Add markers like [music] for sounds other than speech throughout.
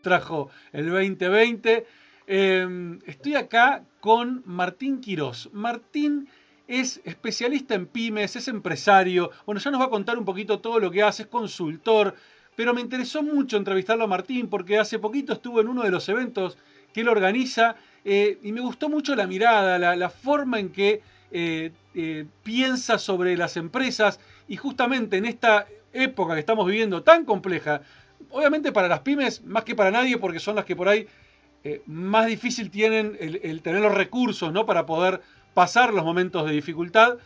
trajo el 2020. Em, estoy acá con Martín Quirós. Martín es especialista en pymes, es empresario. Bueno, ya nos va a contar un poquito todo lo que hace, es consultor. Pero me interesó mucho entrevistarlo a Martín porque hace poquito estuvo en uno de los eventos que él organiza eh, y me gustó mucho la mirada, la, forma en que eh, eh, piensa sobre las empresas y justamente en esta época que estamos viviendo tan compleja, obviamente para las pymes más que para nadie porque son las que por ahí más difícil tienen el, tener los recursos ¿no? para poder pasar los momentos de dificultad.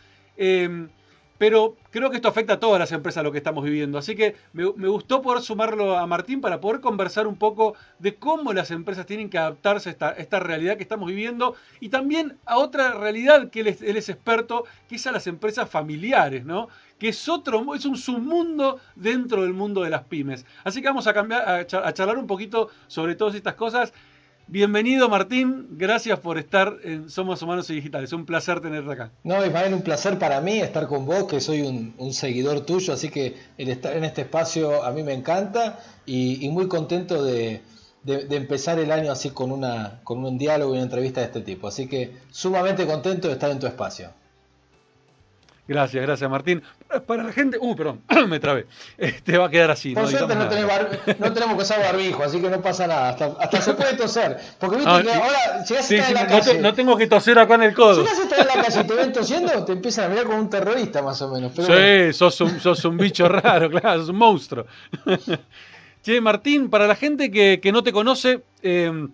Pero creo que esto afecta a todas las empresas lo que estamos viviendo. Así que me, gustó poder sumarlo a Martín para poder conversar un poco de cómo las empresas tienen que adaptarse a esta, esta realidad que estamos viviendo y también a otra realidad que él es, él es, experto, que es a las empresas familiares, ¿no? Que es otro, es un submundo dentro del mundo de las pymes. Así que vamos a, cambiar, a charlar un poquito sobre todas estas cosas. Bienvenido Martín, gracias por estar en Somos Humanos y Digitales, un placer tenerte acá. No, Ismael, un placer para mí estar con vos, que soy un, seguidor tuyo, así que el estar en este espacio a mí me encanta y, muy contento de, empezar el año así con, una, con un diálogo y una entrevista de este tipo, así que sumamente contento de estar en tu espacio. Gracias, gracias Martín. Para la gente, uh, perdón, [clears throat] me trabé. Te va a quedar así. Por no suerte no, tenemos que usar barbijo, así que no pasa nada. Hasta, se puede toser. Porque viste ah, que ahora, si sí, en la calle, no, tengo que toser acá en el codo. Si estás en la calle y te ven tosiendo, te empiezan a mirar como un terrorista más o menos. sí, sos, un, sos un bicho [laughs] raro, claro, sos un monstruo. [laughs] che, Martín, para la gente que, que no te conoce, eh,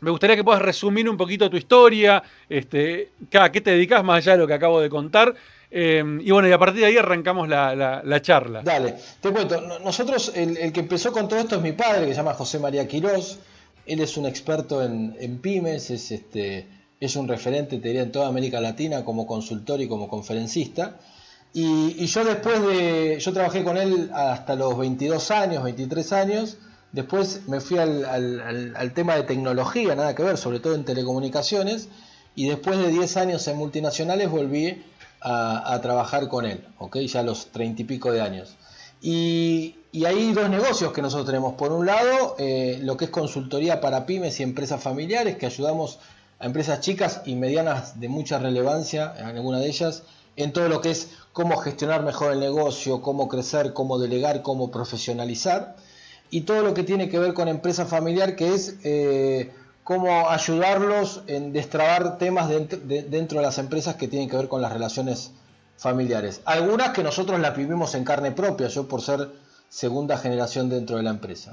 me gustaría que puedas resumir un poquito tu historia, este, a qué te dedicas más allá de lo que acabo de contar Em, y bueno, y a partir de ahí arrancamos la, charla. Dale, te cuento. Nosotros, el, que empezó con todo esto es mi padre, que se llama José María Quirós. Él es un experto en, pymes, es, este, es un referente, te diría, en toda América Latina como consultor y como conferencista. Y, yo después de, yo trabajé con él hasta los 22 años, 23 años. Después me fui al, al tema de tecnología, nada que ver, sobre todo en telecomunicaciones. Y después de 10 años en multinacionales volví a, trabajar con él, ¿ok? Ya a los treinta y pico de años. Y, hay dos negocios que nosotros tenemos. Por un lado, eh, lo que es consultoría para pymes y empresas familiares, que ayudamos a empresas chicas y medianas de mucha relevancia, en alguna de ellas, en todo lo que es cómo gestionar mejor el negocio, cómo crecer, cómo delegar, cómo profesionalizar. Y todo lo que tiene que ver con empresa familiar, que es eh, cómo ayudarlos en destrabar temas dentro de, las empresas que tienen que ver con las relaciones familiares. Algunas que nosotros las vivimos en carne propia, yo por ser segunda generación dentro de la empresa.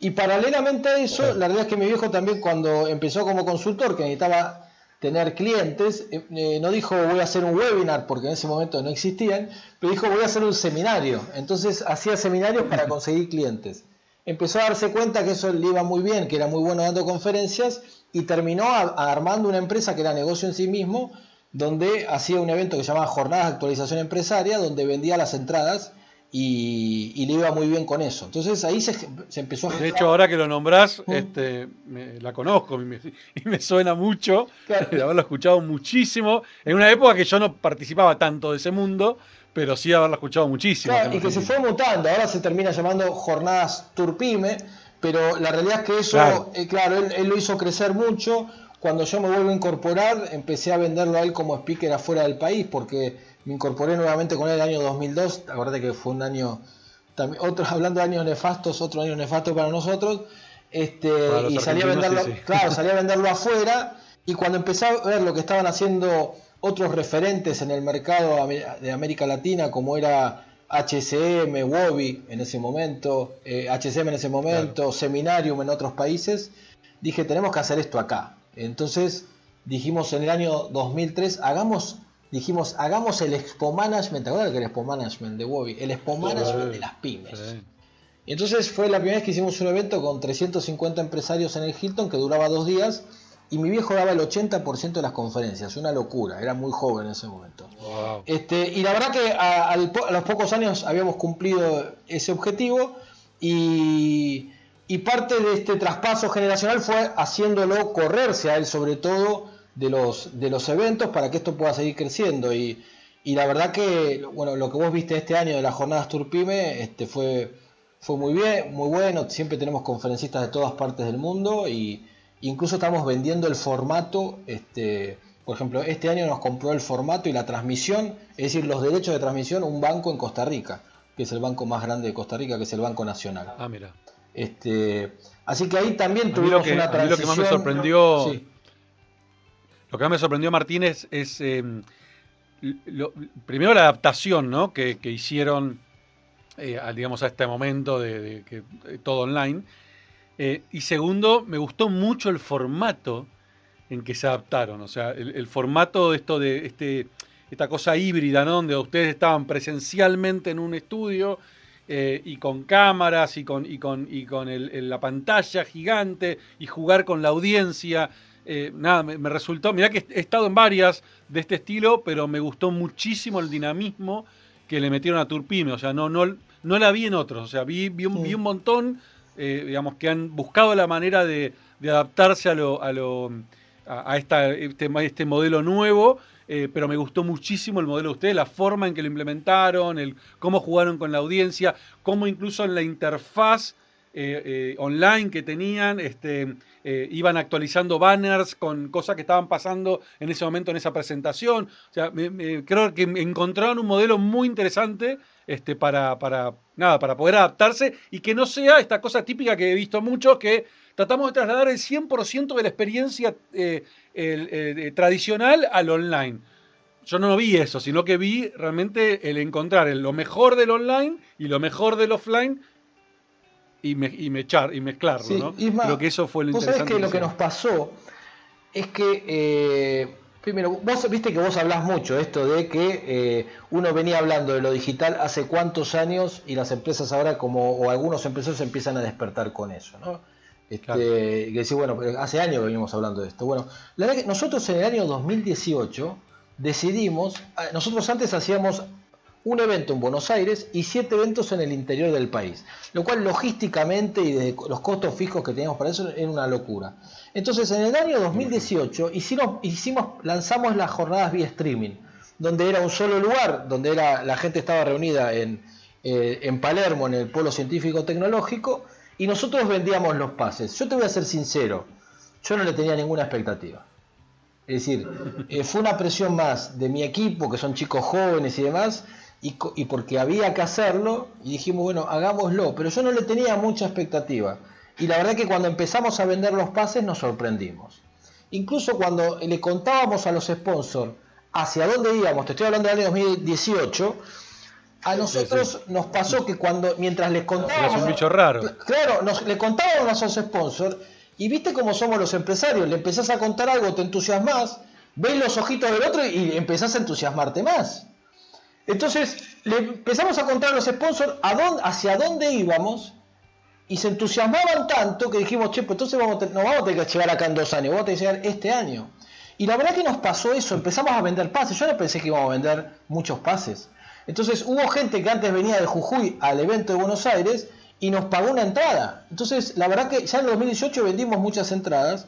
Y paralelamente a eso, la verdad es que mi viejo también cuando empezó como consultor, que necesitaba tener clientes, eh, eh, no dijo voy a hacer un webinar, porque en ese momento no existían, pero dijo voy a hacer un seminario. Entonces hacía seminarios para [laughs] conseguir clientes empezó a darse cuenta que eso le iba muy bien, que era muy bueno dando conferencias y terminó armando una empresa que era negocio en sí mismo, donde hacía un evento que se llamaba Jornadas de Actualización Empresaria, donde vendía las entradas y, le iba muy bien con eso. Entonces ahí se, empezó a... De hecho, ahora que lo nombrás, ¿Mm? este, la conozco y me, suena mucho, [laughs] de haberlo escuchado muchísimo, en una época que yo no participaba tanto de ese mundo, pero sí haberla escuchado muchísimo. y que se fue mutando, ahora se termina llamando Jornadas Turpime, pero la realidad es que eso, claro, eh, él, lo hizo crecer mucho. Cuando yo me vuelvo a incorporar, empecé a venderlo a él como speaker afuera del país, porque me incorporé nuevamente con él el año 2002. Acuérdate que fue un año, también, otro, [laughs] hablando de años nefastos, otro año nefasto para nosotros. Este, y salí a venderlo, claro, salí a [laughs] venderlo afuera. Y cuando empecé a ver lo que estaban haciendo otros referentes en el mercado de América Latina, como era HCM, WOBI en ese momento, HCM eh, en ese momento, Seminarium en otros países, dije, tenemos que hacer esto acá. Entonces dijimos en el año 2003, hagamos, dijimos, hagamos el Expo Management, ¿te acuerdas que el Expo Management de WOBI? El Expo Management de las pymes. Y entonces fue la primera vez que hicimos un evento con 350 empresarios en el Hilton que duraba dos días y mi viejo daba el 80% de las conferencias, una locura, era muy joven en ese momento. Este, y la verdad que a, los pocos años habíamos cumplido ese objetivo y, parte de este traspaso generacional fue haciéndolo correrse a él sobre todo de los, de los eventos para que esto pueda seguir creciendo. Y, la verdad que bueno, lo que vos viste este año de las jornadas Turpime este, fue fue muy bien, muy bueno, siempre tenemos conferencistas de todas partes del mundo y incluso estamos vendiendo el formato, este, por ejemplo, este año nos compró el formato y la transmisión, es decir, los derechos de transmisión, un banco en Costa Rica, que es el banco más grande de Costa Rica, que es el Banco Nacional. Ah, mira. Este, así que ahí también tuvimos una transición. lo que más me sorprendió, lo que más me sorprendió Martínez es, em, primero la adaptación, ¿no? Que, hicieron, eh, digamos, a este momento de, que todo online. Eh, y segundo, me gustó mucho el formato en que se adaptaron. O sea, el, formato de esto de este, esta cosa híbrida, ¿no? Donde ustedes estaban presencialmente en un estudio eh, y con cámaras y con, y con, y con la pantalla gigante y jugar con la audiencia. Eh, nada, me, resultó, mirá que he estado en varias de este estilo, pero me gustó muchísimo el dinamismo que le metieron a Turpime, o sea, no, no, no la vi en otros, o sea, vi, vi, un, vi un montón, eh, digamos, que han buscado la manera de, adaptarse a lo, a lo a, esta, este, este modelo nuevo eh, pero me gustó muchísimo el modelo de ustedes, la forma en que lo implementaron, el cómo jugaron con la audiencia, cómo incluso en la interfaz eh, eh, online que tenían, este, iban actualizando banners con cosas que estaban pasando en ese momento en esa presentación. Creo que encontraron un modelo muy interesante este, para, para, nada, para poder adaptarse y que no sea esta cosa típica que he visto mucho que tratamos de trasladar el 100% de la experiencia el, tradicional al online. Yo no vi eso, sino que vi realmente el encontrar lo mejor del online y lo mejor del offline y, me, y, mechar, y mezclarlo. Creo que eso fue lo interesante. Que lo que nos pasó es que, eh, primero, vos viste que vos hablás mucho esto de que eh, uno venía hablando de lo digital hace cuántos años y las empresas ahora, como o algunos empresarios empiezan a despertar con eso. ¿no? Este, que bueno, hace años que venimos hablando de esto. Bueno, la verdad que nosotros en el año 2018 decidimos, ah, nosotros antes hacíamos un evento en Buenos Aires y siete eventos en el interior del país, lo cual logísticamente y de los costos fijos que teníamos para eso era una locura. Entonces en el año 2018 hicimos, hicimos, lanzamos las jornadas vía streaming, donde era un solo lugar, donde era, la gente estaba reunida en, eh, en Palermo, en el Polo Científico Tecnológico, y nosotros vendíamos los pases. Yo te voy a ser sincero, yo no le tenía ninguna expectativa. Es decir, eh, fue una presión más de mi equipo, que son chicos jóvenes y demás, y, y, porque había que hacerlo, y dijimos, bueno, hagámoslo, pero yo no le tenía mucha expectativa. Y la verdad que cuando empezamos a vender los pases nos sorprendimos. Incluso cuando le contábamos a los sponsors hacia dónde íbamos, te estoy hablando del año 2018, a nosotros nos pasó que cuando, mientras les contábamos. Es un bicho raro. Claro, nos, le contábamos a esos sponsors, y viste cómo somos los empresarios, le empezás a contar algo, te entusiasmas, ves los ojitos del otro y empezás a entusiasmarte más. Entonces, le empezamos a contar a los sponsors a dónde, hacia dónde íbamos, y se entusiasmaban tanto que dijimos, che, pues entonces vamos vamos a tener que llegar acá en dos años, vamos a tener que llegar este año. Y la verdad que nos pasó eso, empezamos a vender pases. Yo no pensé que íbamos a vender muchos pases. Entonces hubo gente que antes venía de Jujuy al evento de Buenos Aires y nos pagó una entrada. Entonces, la verdad que ya en el 2018 vendimos muchas entradas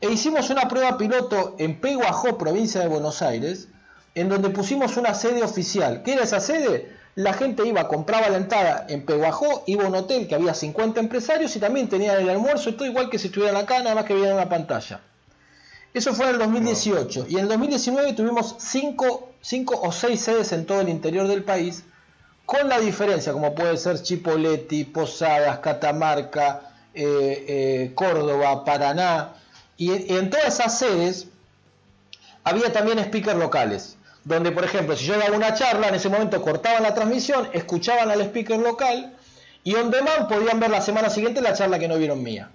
e hicimos una prueba piloto en Peguajó, provincia de Buenos Aires, en donde pusimos una sede oficial. ¿Qué era esa sede? La gente iba, compraba la entrada en Peguajó, iba a un hotel que había 50 empresarios y también tenían el almuerzo todo igual que si estuvieran acá, nada más que veían una pantalla. Eso fue en el 2018. Y en el 2019 tuvimos 5 o 6 sedes en todo el interior del país, con la diferencia, como puede ser Chipoleti, Posadas, Catamarca, eh, eh, Córdoba, Paraná. Y, en todas esas sedes había también speakers locales. Donde, por ejemplo, si yo daba una charla, en ese momento cortaban la transmisión, escuchaban al speaker local y on demand podían ver la semana siguiente la charla que no vieron mía.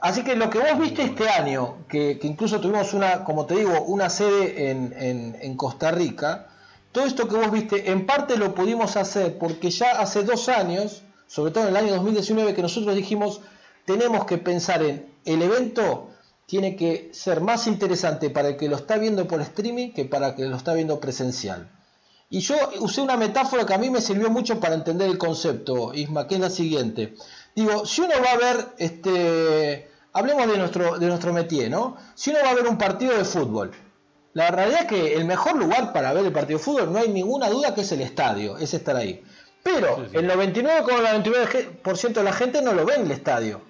Así que lo que vos viste este año, que, incluso tuvimos una, como te digo, una sede en, Costa Rica, todo esto que vos viste, en parte lo pudimos hacer porque ya hace dos años, sobre todo en el año 2019, que nosotros dijimos, tenemos que pensar en el evento tiene que ser más interesante para el que lo está viendo por streaming que para el que lo está viendo presencial. Y yo usé una metáfora que a mí me sirvió mucho para entender el concepto, Isma, que es la siguiente. Digo, si uno va a ver este hablemos de nuestro, de nuestro métier, ¿no? Si uno va a ver un partido de fútbol, la realidad es que el mejor lugar para ver el partido de fútbol no hay ninguna duda que es el estadio, es estar ahí. Pero el 99,99% de la gente no lo ve en el estadio.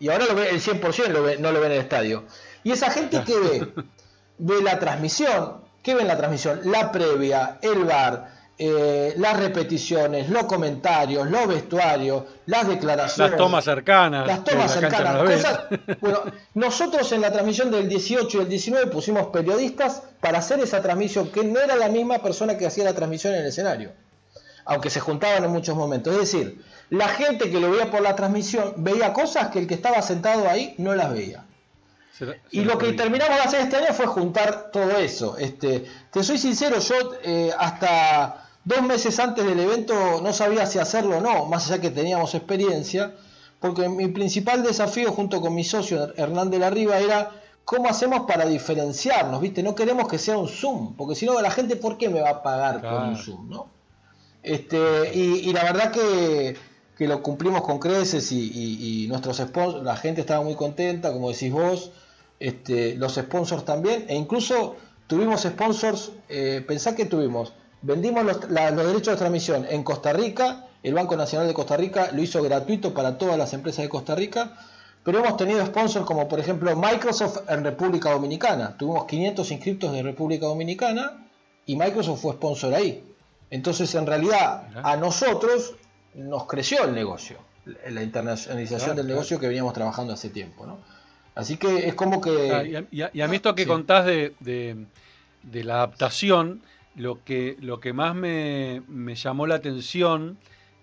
Y ahora lo ve, el 100% no lo ve en el estadio. Y esa gente que ve, [laughs] ve la transmisión. ¿Qué ve en la transmisión? La previa, el bar, eh, las repeticiones, los comentarios, los vestuarios, las declaraciones. Las tomas cercanas. Las tomas cercanas. [laughs] bueno, nosotros en la transmisión del 18 y el 19 pusimos periodistas para hacer esa transmisión, que no era la misma persona que hacía la transmisión en el escenario, aunque se juntaban en muchos momentos. Es decir, la gente que lo veía por la transmisión veía cosas que el que estaba sentado ahí no las veía y lo que terminamos de hacer este año fue juntar todo eso. Este, te soy sincero, yo eh, hasta dos meses antes del evento no sabía si hacerlo o no, más allá que teníamos experiencia, porque mi principal desafío junto con mi socio Hernán de la Riva era cómo hacemos para diferenciarnos, ¿viste? No queremos que sea un Zoom, porque si no la gente, ¿por qué me va a pagar por un Zoom, no? Este, y, la verdad que, lo cumplimos con creces y, nuestros sponsors, la gente estaba muy contenta, como decís vos, este, los sponsors también, e incluso tuvimos sponsors, eh, pensá que tuvimos, vendimos los, derechos de transmisión en Costa Rica, el Banco Nacional de Costa Rica lo hizo gratuito para todas las empresas de Costa Rica, pero hemos tenido sponsors como por ejemplo Microsoft en República Dominicana, tuvimos 500 inscriptos de República Dominicana y Microsoft fue sponsor ahí. Entonces en realidad a nosotros nos creció el negocio, la internacionalización del negocio que veníamos trabajando hace tiempo. ¿no? Así que es como que... y, a, mí esto que contás de, de, la adaptación, lo que, lo que más me, llamó la atención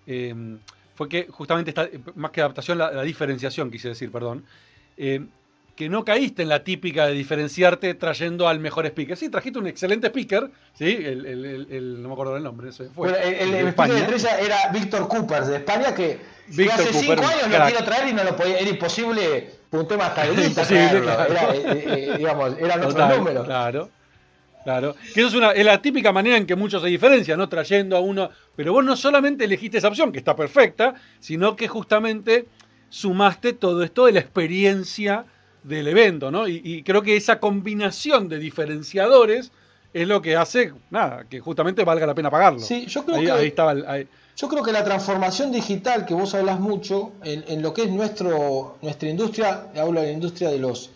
em, fue que justamente, esta, más que adaptación, la, diferenciación, quise decir, perdón, em, que no caíste en la típica de diferenciarte trayendo al mejor speaker. Sí, trajiste un excelente speaker, ¿sí? El, no me acuerdo del nombre, ese fue. el, el speaker de estrella era Víctor Cooper de España, que, hace cinco años lo quiero traer y no lo podía, era imposible un tema hasta [laughs] Era, eh, eh, eh, digamos, era nuestro número. Claro. Claro, que eso es, una, es la típica manera en que muchos se diferencian, ¿no? Trayendo a uno. Pero vos no solamente elegiste esa opción, que está perfecta, sino que justamente sumaste todo esto de la experiencia del evento, ¿no? Y, creo que esa combinación de diferenciadores es lo que hace, nada, que justamente valga la pena pagarlo. Sí, yo creo que. Ahí estaba yo creo que la transformación digital que vos hablas mucho en, lo que es nuestro, nuestra industria, hablo de la industria de los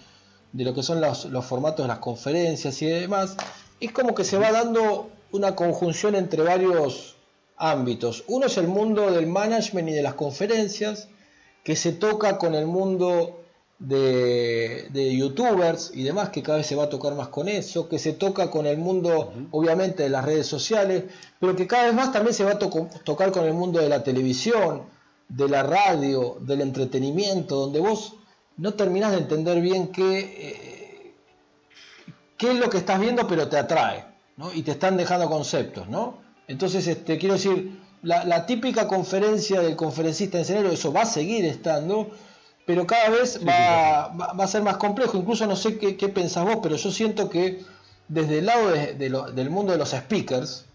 de lo que son los, formatos de las conferencias y demás, es como que se va dando una conjunción entre varios ámbitos. Uno es el mundo del management y de las conferencias, que se toca con el mundo de, youtubers y demás, que cada vez se va a tocar más con eso, que se toca con el mundo, obviamente, de las redes sociales, pero que cada vez más también se va a tocar con el mundo de la televisión, de la radio, del entretenimiento, donde vos no terminás de entender bien qué, eh, qué es lo que estás viendo, pero te atrae, ¿no? Y te están dejando conceptos, ¿no? Entonces, este, quiero decir, la, la típica conferencia del conferencista en escenario, eso va a seguir estando, pero cada vez va, va, a ser más complejo. Incluso no sé qué, qué, pensás vos, pero yo siento que desde el lado de, del mundo de los speakers,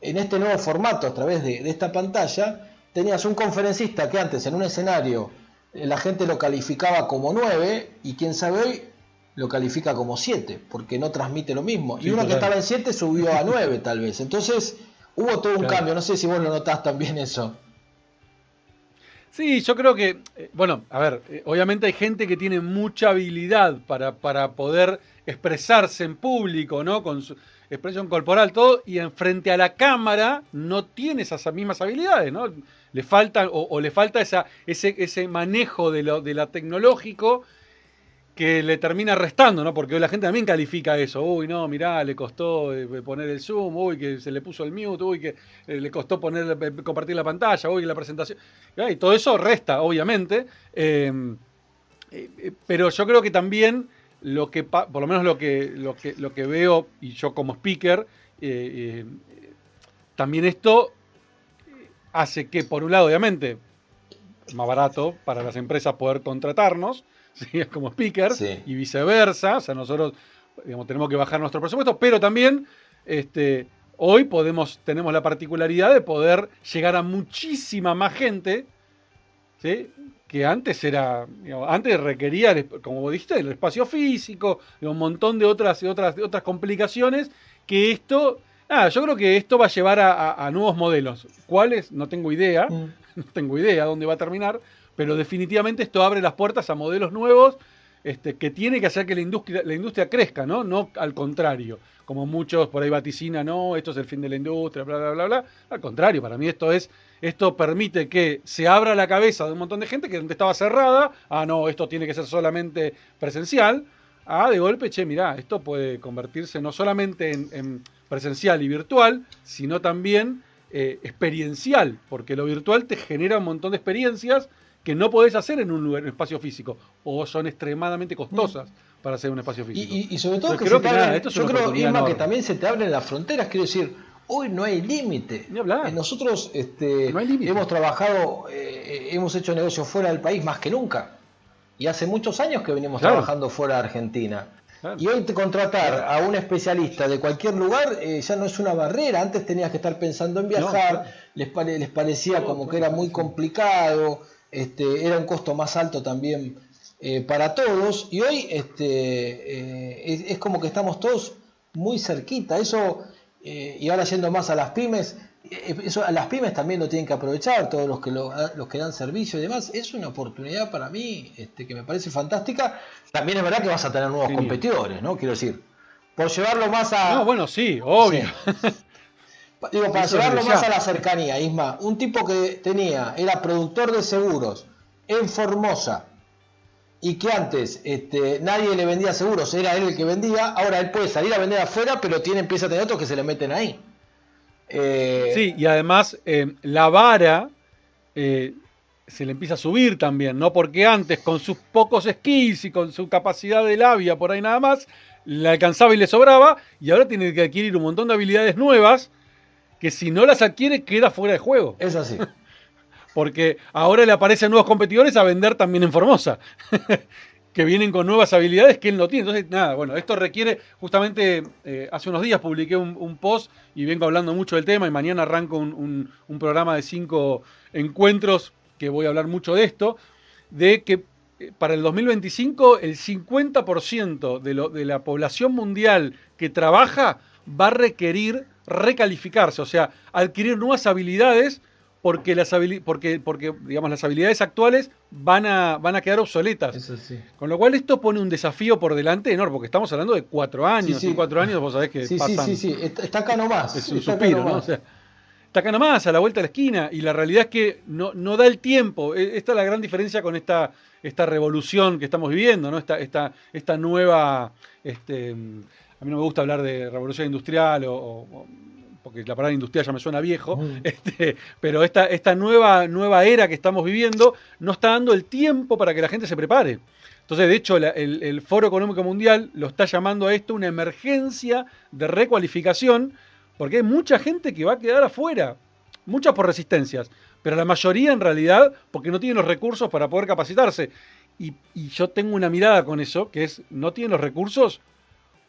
en este nuevo formato, a través de, esta pantalla, tenías un conferencista que antes en un escenario eh, la gente lo calificaba como 9 y quien sabe hoy lo califica como 7, porque no transmite lo mismo. y uno que estaba en 7 subió a 9 tal vez. Entonces hubo todo un cambio, no sé si vos lo notás también eso. Sí, yo creo que, eh, bueno, a ver, eh, obviamente hay gente que tiene mucha habilidad para, para poder expresarse en público, ¿no? Con su expresión corporal, todo, y en frente a la cámara no tiene esas mismas habilidades, ¿no? Le falta, o, le falta esa, ese, ese manejo de lo, de la tecnológico que le termina restando, ¿no? Porque la gente también califica eso. Uy, no, mirá, le costó eh, poner el zoom, uy, que se le puso el mute, uy, que eh, le costó poner, eh, compartir la pantalla, uy, la presentación. Y todo eso resta, obviamente. Em, pero yo creo que también lo que, por lo menos lo que, lo que, lo que veo, y yo como speaker, también esto hace que, por un lado, obviamente, más barato para las empresas poder contratarnos, [laughs] como speaker y viceversa. O sea, nosotros digamos, tenemos que bajar nuestro presupuesto, pero también este, hoy podemos, tenemos la particularidad de poder llegar a muchísima más gente que antes era, antes requería, como vos dijiste, el espacio físico, un montón de otras, otras, otras complicaciones que esto Nada, yo creo que esto va a llevar a, nuevos modelos. ¿Cuáles? No tengo idea. Mm. [laughs] No tengo idea dónde va a terminar. Pero definitivamente esto abre las puertas a modelos nuevos este, que tiene que hacer que la industria, la industria crezca, ¿no? No al contrario. Como muchos por ahí vaticinan, no, esto es el fin de la industria, bla, bla, bla, bla. Al contrario, para mí esto es, esto permite que se abra la cabeza de un montón de gente que estaba cerrada, ah, no, esto tiene que ser solamente presencial, ah, de golpe, che, mirá, esto puede convertirse no solamente en, presencial y virtual, sino también eh, experiencial, porque lo virtual te genera un montón de experiencias que no podés hacer en un, lugar, espacio físico o son extremadamente costosas mm. para hacer un espacio físico. Y, sobre todo que, yo creo, que también se te abren las fronteras, quiero decir, hoy no hay límite. Eh, nosotros este, hemos trabajado, eh, hemos hecho negocios fuera del país más que nunca. Y hace muchos años que venimos trabajando fuera de Argentina. Y hoy te contratar a un especialista de cualquier lugar eh, ya no es una barrera. Antes tenías que estar pensando en viajar, les, les parecía como que era muy complicado. Este, era un costo más alto también eh, para todos y hoy este, eh, es, como que estamos todos muy cerquita. Eso, eh, y ahora yendo más a las pymes, eso a las pymes también lo tienen que aprovechar, todos los que, los que dan servicio y demás. Es una oportunidad para mí este, que me parece fantástica. También es verdad que vas a tener nuevos competidores, ¿no? Quiero decir, por llevarlo más a... No, bueno, sí, obvio. [laughs] Digo, para llevarlo más a la cercanía, Isma, un tipo que tenía, era productor de seguros en Formosa y que antes este, nadie le vendía seguros, era él el que vendía, ahora él puede salir a vender afuera, pero tiene, empieza a tener otros que se le meten ahí. Eh, sí, y además eh, la vara eh, se le empieza a subir también, ¿no? Porque antes con sus pocos skills y con su capacidad de labia por ahí nada más, le alcanzaba y le sobraba, y ahora tiene que adquirir un montón de habilidades nuevas que si no las adquiere queda fuera de juego. Es así. [laughs] Porque ahora le aparecen nuevos competidores a vender también en Formosa. [laughs] que vienen con nuevas habilidades que él no tiene. Entonces, nada, bueno, esto requiere, justamente eh, hace unos días publiqué un, post y vengo hablando mucho del tema y mañana arranco un, programa de cinco encuentros que voy a hablar mucho de esto, de que eh, para el 2025 el 50% de, lo, de la población mundial que trabaja va a requerir recalificarse, o sea, adquirir nuevas habilidades porque las, porque, porque, digamos, las habilidades actuales van a, van a quedar obsoletas. Con lo cual esto pone un desafío por delante enorme, porque estamos hablando de cuatro años, y cuatro años vos sabés que sí, pasan... Sí, sí, sí, está acá nomás. Es un suspiro, ¿no? O sea, está acá nomás, a la vuelta de la esquina, y la realidad es que no, no da el tiempo. E, esta es la gran diferencia con esta, esta revolución que estamos viviendo, ¿no? Esta, esta, esta nueva... Este, a mí no me gusta hablar de revolución industrial o, porque la palabra industrial ya me suena viejo, este, pero esta, esta nueva, nueva era que estamos viviendo no está dando el tiempo para que la gente se prepare. Entonces, de hecho, el, Foro Económico Mundial lo está llamando a esto una emergencia de recualificación, porque hay mucha gente que va a quedar afuera, muchas por resistencias, pero la mayoría en realidad porque no tienen los recursos para poder capacitarse. Y, y yo tengo una mirada con eso, que es, no tienen los recursos,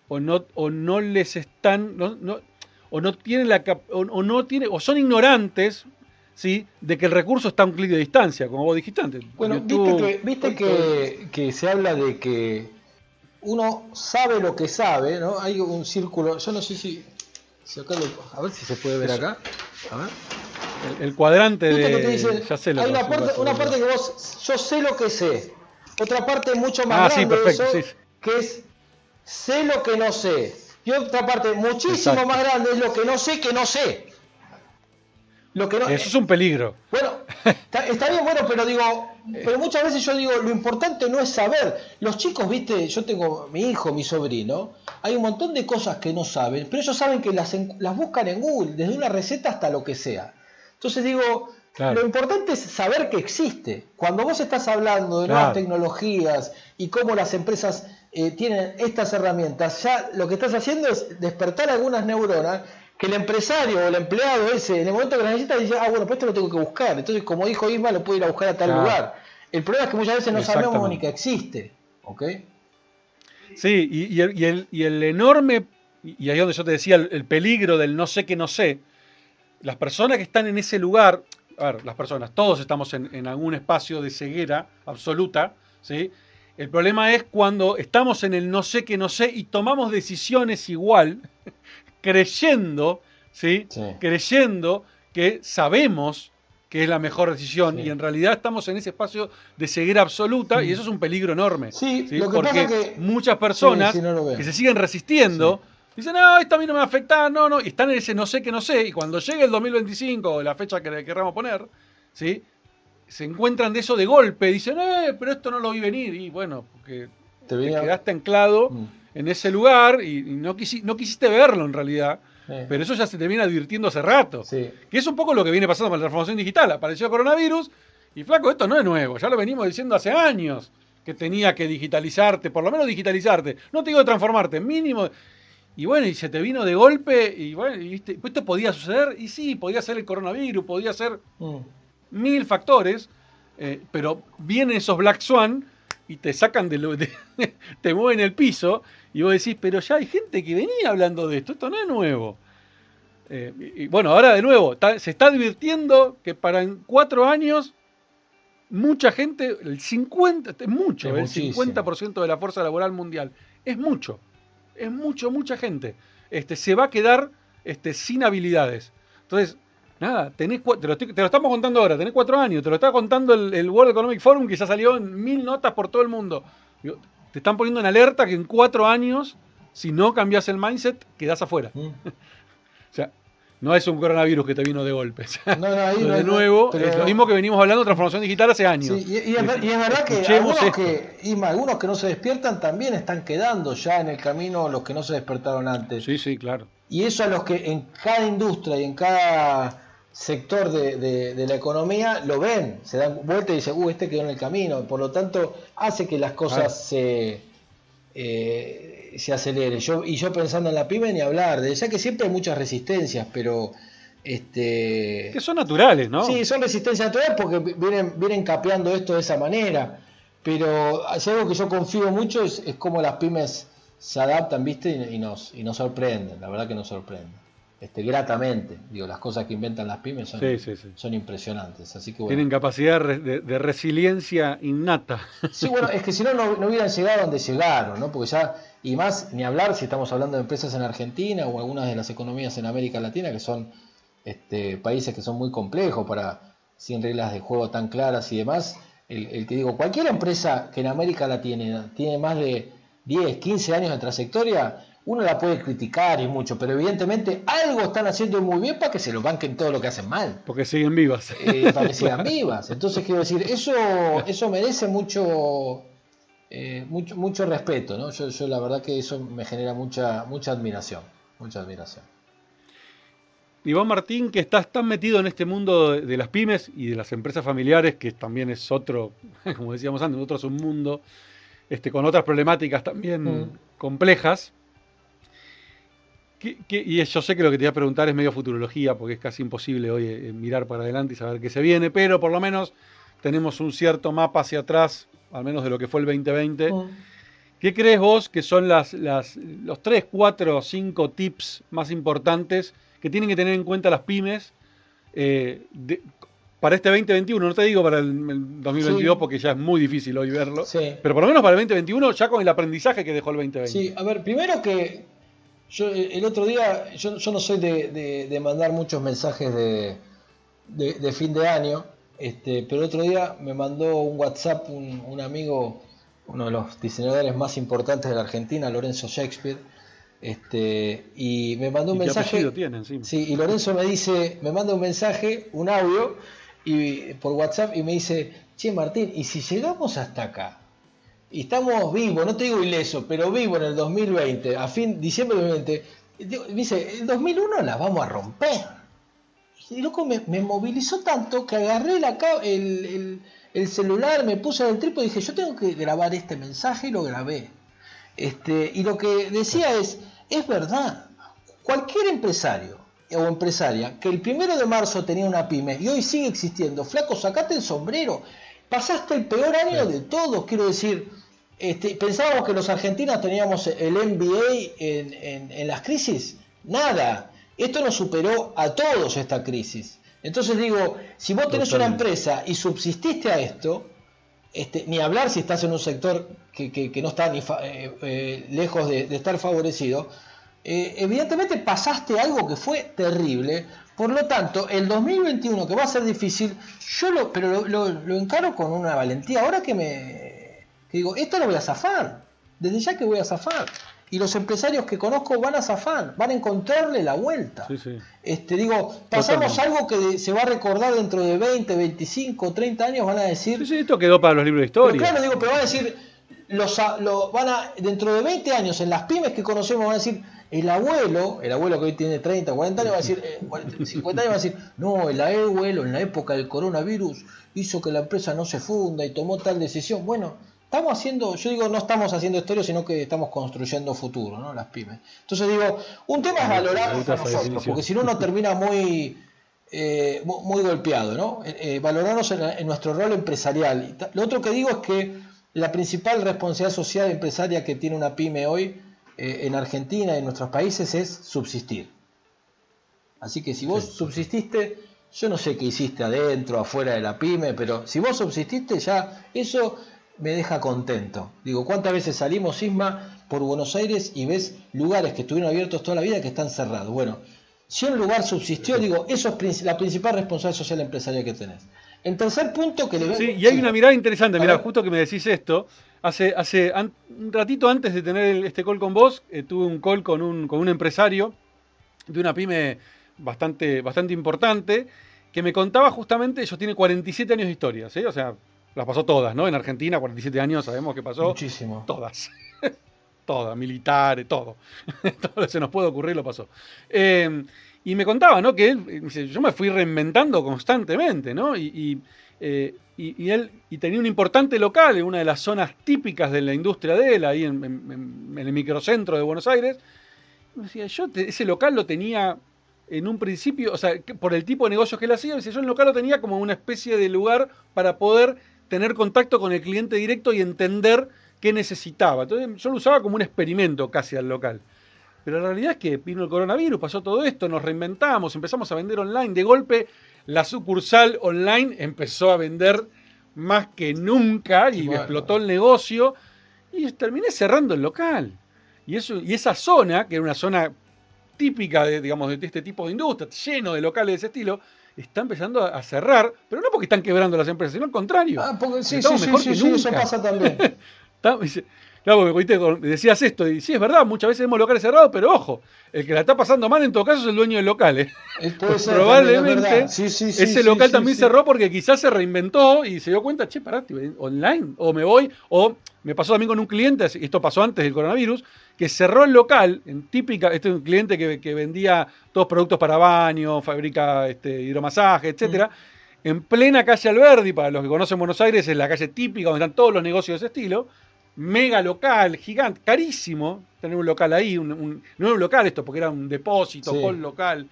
o no, o no les están, o no tienen la o, no tiene, o son ignorantes ¿sí? de que el recurso está a un clic de distancia, como vos dijiste antes. Bueno, viste, que, que, se habla de que uno sabe lo que sabe, ¿no? Hay un círculo, yo no sé si, a ver si se puede ver acá. A ver. El, cuadrante de. ya sé lo hay una, parte, una parte que vos, yo sé lo que sé. Otra parte mucho más ah, grande sí, perfecto, que es sé lo que no sé. Y otra parte muchísimo más grande es lo que no sé que no sé. Lo que no, Eso es un peligro. Bueno, está, bien bueno, pero digo, pero muchas veces yo digo, lo importante no es saber. Los chicos, viste, yo tengo mi hijo, mi sobrino, hay un montón de cosas que no saben, pero ellos saben que las, las buscan en Google, desde una receta hasta lo que sea. Entonces digo, lo importante es saber que existe. Cuando vos estás hablando de nuevas tecnologías y cómo las empresas eh, tienen estas herramientas, ya lo que estás haciendo es despertar algunas neuronas que el empresario o el empleado ese, en el momento que lo necesita, dice, ah, bueno, pues esto lo tengo que buscar. Entonces, como dijo Isma, lo puedo ir a buscar a tal lugar. El problema es que muchas veces no sabemos ni que existe. ¿Ok? Sí, y, el, y, el, enorme, y ahí es donde yo te decía, el, peligro del no sé que no sé, las personas que están en ese lugar, a ver, las personas, todos estamos en, en algún espacio de ceguera absoluta, ¿sí? El problema es cuando estamos en el no sé que no sé y tomamos decisiones igual [laughs] creyendo, ¿sí? Sí. Creyendo que sabemos que es la mejor decisión Sí. y en realidad estamos en ese espacio de ceguera absoluta y eso es un peligro enorme. Sí, lo que Porque pasa que- muchas personas no que se siguen resistiendo dicen, no, esto a mí no me afecta, no, no, y están en ese no sé que no sé, y cuando llegue el 2025 o la fecha que le querramos poner, ¿sí? Se encuentran de eso de golpe, dicen, eh, pero esto no lo vi venir, y bueno, porque Te te quedaste anclado Mm. en ese lugar y, y no, quisi- no quisiste verlo en realidad, Eh, pero eso ya se te viene advirtiendo hace rato. sí. Que es un poco lo que viene pasando con la transformación digital. Apareció el coronavirus y flaco, esto no es nuevo, ya lo venimos diciendo hace años que tenía que digitalizarte, por lo menos digitalizarte. No te digo transformarte, mínimo. Y bueno, y se te vino de golpe y bueno, y viste, pues esto podía suceder y sí, podía ser el coronavirus, podía ser Mm. Mil factores, eh, pero vienen esos Black Swan y te sacan de lo, de- [laughs] te mueven el piso y vos decís, pero ya hay gente que venía hablando de esto, esto no es nuevo. Eh, y, y bueno, ahora de nuevo, se está advirtiendo que para en cuatro años mucha gente, el 50, es mucho, Es el muchísimo. 50% de la fuerza laboral mundial, es mucho, es mucho, mucha gente. Este, se va a quedar este, sin habilidades. Entonces, nada, tenés, te, lo estoy- te lo estamos contando ahora, tenés cuatro años, te lo está contando el, el World Economic Forum que ya salió en mil notas por todo el mundo. Te están poniendo en alerta que en cuatro años, si no cambias el mindset, quedás afuera. Mm. [laughs] O sea, no es un coronavirus que te vino de golpe. [laughs] No, no, ahí no- de nuevo, pero- es lo mismo que venimos hablando de transformación digital hace años. Sí, y, y es, ver- y es verdad que algunos, que, Isma, algunos que no se despiertan también están quedando ya en el camino los que no se despertaron antes. Sí, sí, claro. Y eso a los que en cada industria y en cada sector de, de- de la economía lo ven, se dan vuelta y dicen, uh, este quedó en el camino. Por lo tanto, hace que las cosas se, eh, se aceleren. Yo, y yo pensando en la pyme ni hablar, de ya que siempre hay muchas resistencias, pero este Que son naturales, ¿no? Sí, son resistencias naturales porque vienen, vienen capeando esto de esa manera. Pero si algo que yo confío mucho es, es cómo las pymes se adaptan, ¿viste? Y, y nos, y nos sorprenden, la verdad que nos sorprenden. Este, gratamente, digo, las cosas que inventan las pymes son, Sí, sí, sí. son impresionantes. Así que bueno. Tienen capacidad de, resiliencia innata. [laughs] Sí, bueno, es que si no, no, no hubieran llegado donde llegaron, ¿no? Porque ya, y más, ni hablar si estamos hablando de empresas en Argentina o algunas de las economías en América Latina, que son este, países que son muy complejos para, sin reglas de juego tan claras y demás. El, el que digo, cualquier empresa que en América Latina tiene más de 10, 15 años de trayectoria, uno la puede criticar y mucho, pero evidentemente algo están haciendo muy bien para que se lo banquen todo lo que hacen mal Porque siguen vivas. eh, para que sigan [laughs] vivas. Entonces quiero decir, eso, eso merece mucho, eh, mucho, mucho respeto, ¿no? Yo, yo la verdad que eso me genera mucha, mucha admiración, mucha admiración. Vos, Martín, que estás tan metido en este mundo de, las pymes y de las empresas familiares, que también es otro, [laughs] como decíamos antes, otro submundo, este, con otras problemáticas también Mm. complejas. ¿Qué- qué- y yo sé que lo que te voy a preguntar es medio futurología, porque es casi imposible hoy eh, mirar para adelante y saber qué se viene, pero por lo menos tenemos un cierto mapa hacia atrás, al menos de lo que fue el 2020. ¿Qué crees vos que son las, las, los 3, 4, 5 tips más importantes que tienen que tener en cuenta las pymes eh, de- para este 2021? No te digo para el, el 2022 Sí. porque ya es muy difícil hoy verlo, Sí. pero por lo menos para el 2021 ya con el aprendizaje que dejó el 2020. Sí, a ver, primero que yo eh, el otro día, yo, yo no soy de, de- de mandar muchos mensajes de, fin de año, este, pero el otro día me mandó un WhatsApp un, un amigo, uno de los diseñadores más importantes de la Argentina, Lorenzo Shakespeare, este, y me mandó un ¿Y mensaje. tiene encima? Sí, y Lorenzo me dice, me manda un mensaje, un audio, y por WhatsApp y me dice, che Martín, ¿y si llegamos hasta acá? Y estamos vivos, no te digo ileso, pero vivo en el 2020, a fin diciembre del 2020, digo, me dice, el 2001 la vamos a romper. Y loco, me, me movilizó tanto que agarré la, ca- el, el- el celular, me puse en el trípode y dije, yo tengo que grabar este mensaje y lo grabé. Este, y lo que decía es, es verdad, cualquier empresario o empresaria que el primero de marzo tenía una pyme y hoy sigue existiendo, flaco, sacate el sombrero, pasaste el peor año de todos, quiero decir, este, pensábamos que los argentinos teníamos el MBA en, en- en las crisis, nada, esto nos superó a todos esta crisis. Entonces digo, si vos tenés una empresa y subsististe a esto, este, ni hablar si estás en un sector que, que- que no está ni fa- eh, eh, lejos de, de estar favorecido, eh, evidentemente pasaste algo que fue terrible. Por lo tanto, el 2021, que va a ser difícil, yo lo, pero lo, lo, encaro con una valentía. Ahora que me que digo, esto lo voy a zafar. Desde ya que voy a zafar. Y los empresarios que conozco van a zafar, van a encontrarle la vuelta. Este, digo, pasamos algo que se va a recordar dentro de 20, 25, 30 años, van a decir. Sí, esto quedó para los libros de historia. claro, digo, pero van a decir, los, van a, dentro de 20 años, en las pymes que conocemos, van a decir, el abuelo, el abuelo que hoy tiene 30, 40 años, va a decir, 50 eh, años va a decir, no, el abuelo en la época del coronavirus hizo que la empresa no se funda y tomó tal decisión. Bueno, estamos haciendo, yo digo, no estamos haciendo historia, sino que estamos construyendo futuro, ¿no? Las pymes. Entonces digo, un tema es valorar a nosotros, porque si no uno termina muy, eh, muy golpeado, ¿no? Eh, eh, valorarnos en, nuestro rol empresarial. Lo otro que digo es que la principal responsabilidad social empresaria que tiene una pyme hoy en Argentina y en nuestros países es subsistir. Así que si vos subsististe, yo no sé qué hiciste adentro, afuera de la pyme, pero si vos subsististe ya, eso me deja contento. Digo, ¿cuántas veces salimos, Isma, por Buenos Aires y ves lugares que estuvieron abiertos toda la vida que están cerrados? Bueno, si un lugar subsistió, digo, eso es la principal responsabilidad social empresarial que tenés. El tercer punto que le Sí, y hay una mirada interesante, mira, justo que me decís esto, hace, hace un ratito antes de tener este call con vos, eh, tuve un call con un, con un empresario de una pyme bastante, bastante importante, que me contaba justamente, ellos tienen 47 años de historia, ¿sí? O sea, las pasó todas, ¿no? En Argentina, 47 años, sabemos que pasó. Muchísimo. Todas. [laughs] todas, militares, todo. [laughs] todo lo que se nos puede ocurrir lo pasó. Eh, y me contaba, ¿no? Que él, yo me fui reinventando constantemente, ¿no? Y, eh, él y tenía un importante local en una de las zonas típicas de la industria de él, ahí en, el microcentro de Buenos Aires. Y me decía, yo ese local lo tenía en un principio, o sea, por el tipo de negocios que él hacía, yo el local lo tenía como una especie de lugar para poder tener contacto con el cliente directo y entender qué necesitaba. Entonces yo lo usaba como un experimento casi al local. Pero la realidad es que vino el coronavirus, pasó todo esto, nos reinventamos, empezamos a vender online. De golpe, la sucursal online empezó a vender más que nunca y explotó el negocio y terminé cerrando el local. Y, eso, y esa zona, que era una zona típica de, digamos, de este tipo de industria, lleno de locales de ese estilo, está empezando a cerrar, pero no porque están quebrando las empresas, sino al contrario. Ah, porque sí, sí, sí, sí, eso pasa también. [laughs] Claro, porque decías esto, y sí, es verdad, muchas veces vemos locales cerrados, pero ojo, el que la está pasando mal en todo caso es el dueño del local. ¿eh? [laughs] Probablemente ese local también cerró porque quizás se reinventó y se dio cuenta, che, pará, online, o me voy, o me pasó también con un cliente, esto pasó antes del coronavirus, que cerró el local, en típica, este es un cliente que, vendía todos productos para baño, fabrica este, hidromasaje, etcétera. Mm. En plena calle Alberdi, para los que conocen Buenos Aires, es la calle típica donde están todos los negocios de ese estilo mega local, gigante, carísimo tener un local ahí, un, no era un local esto, porque era un depósito, sí. local.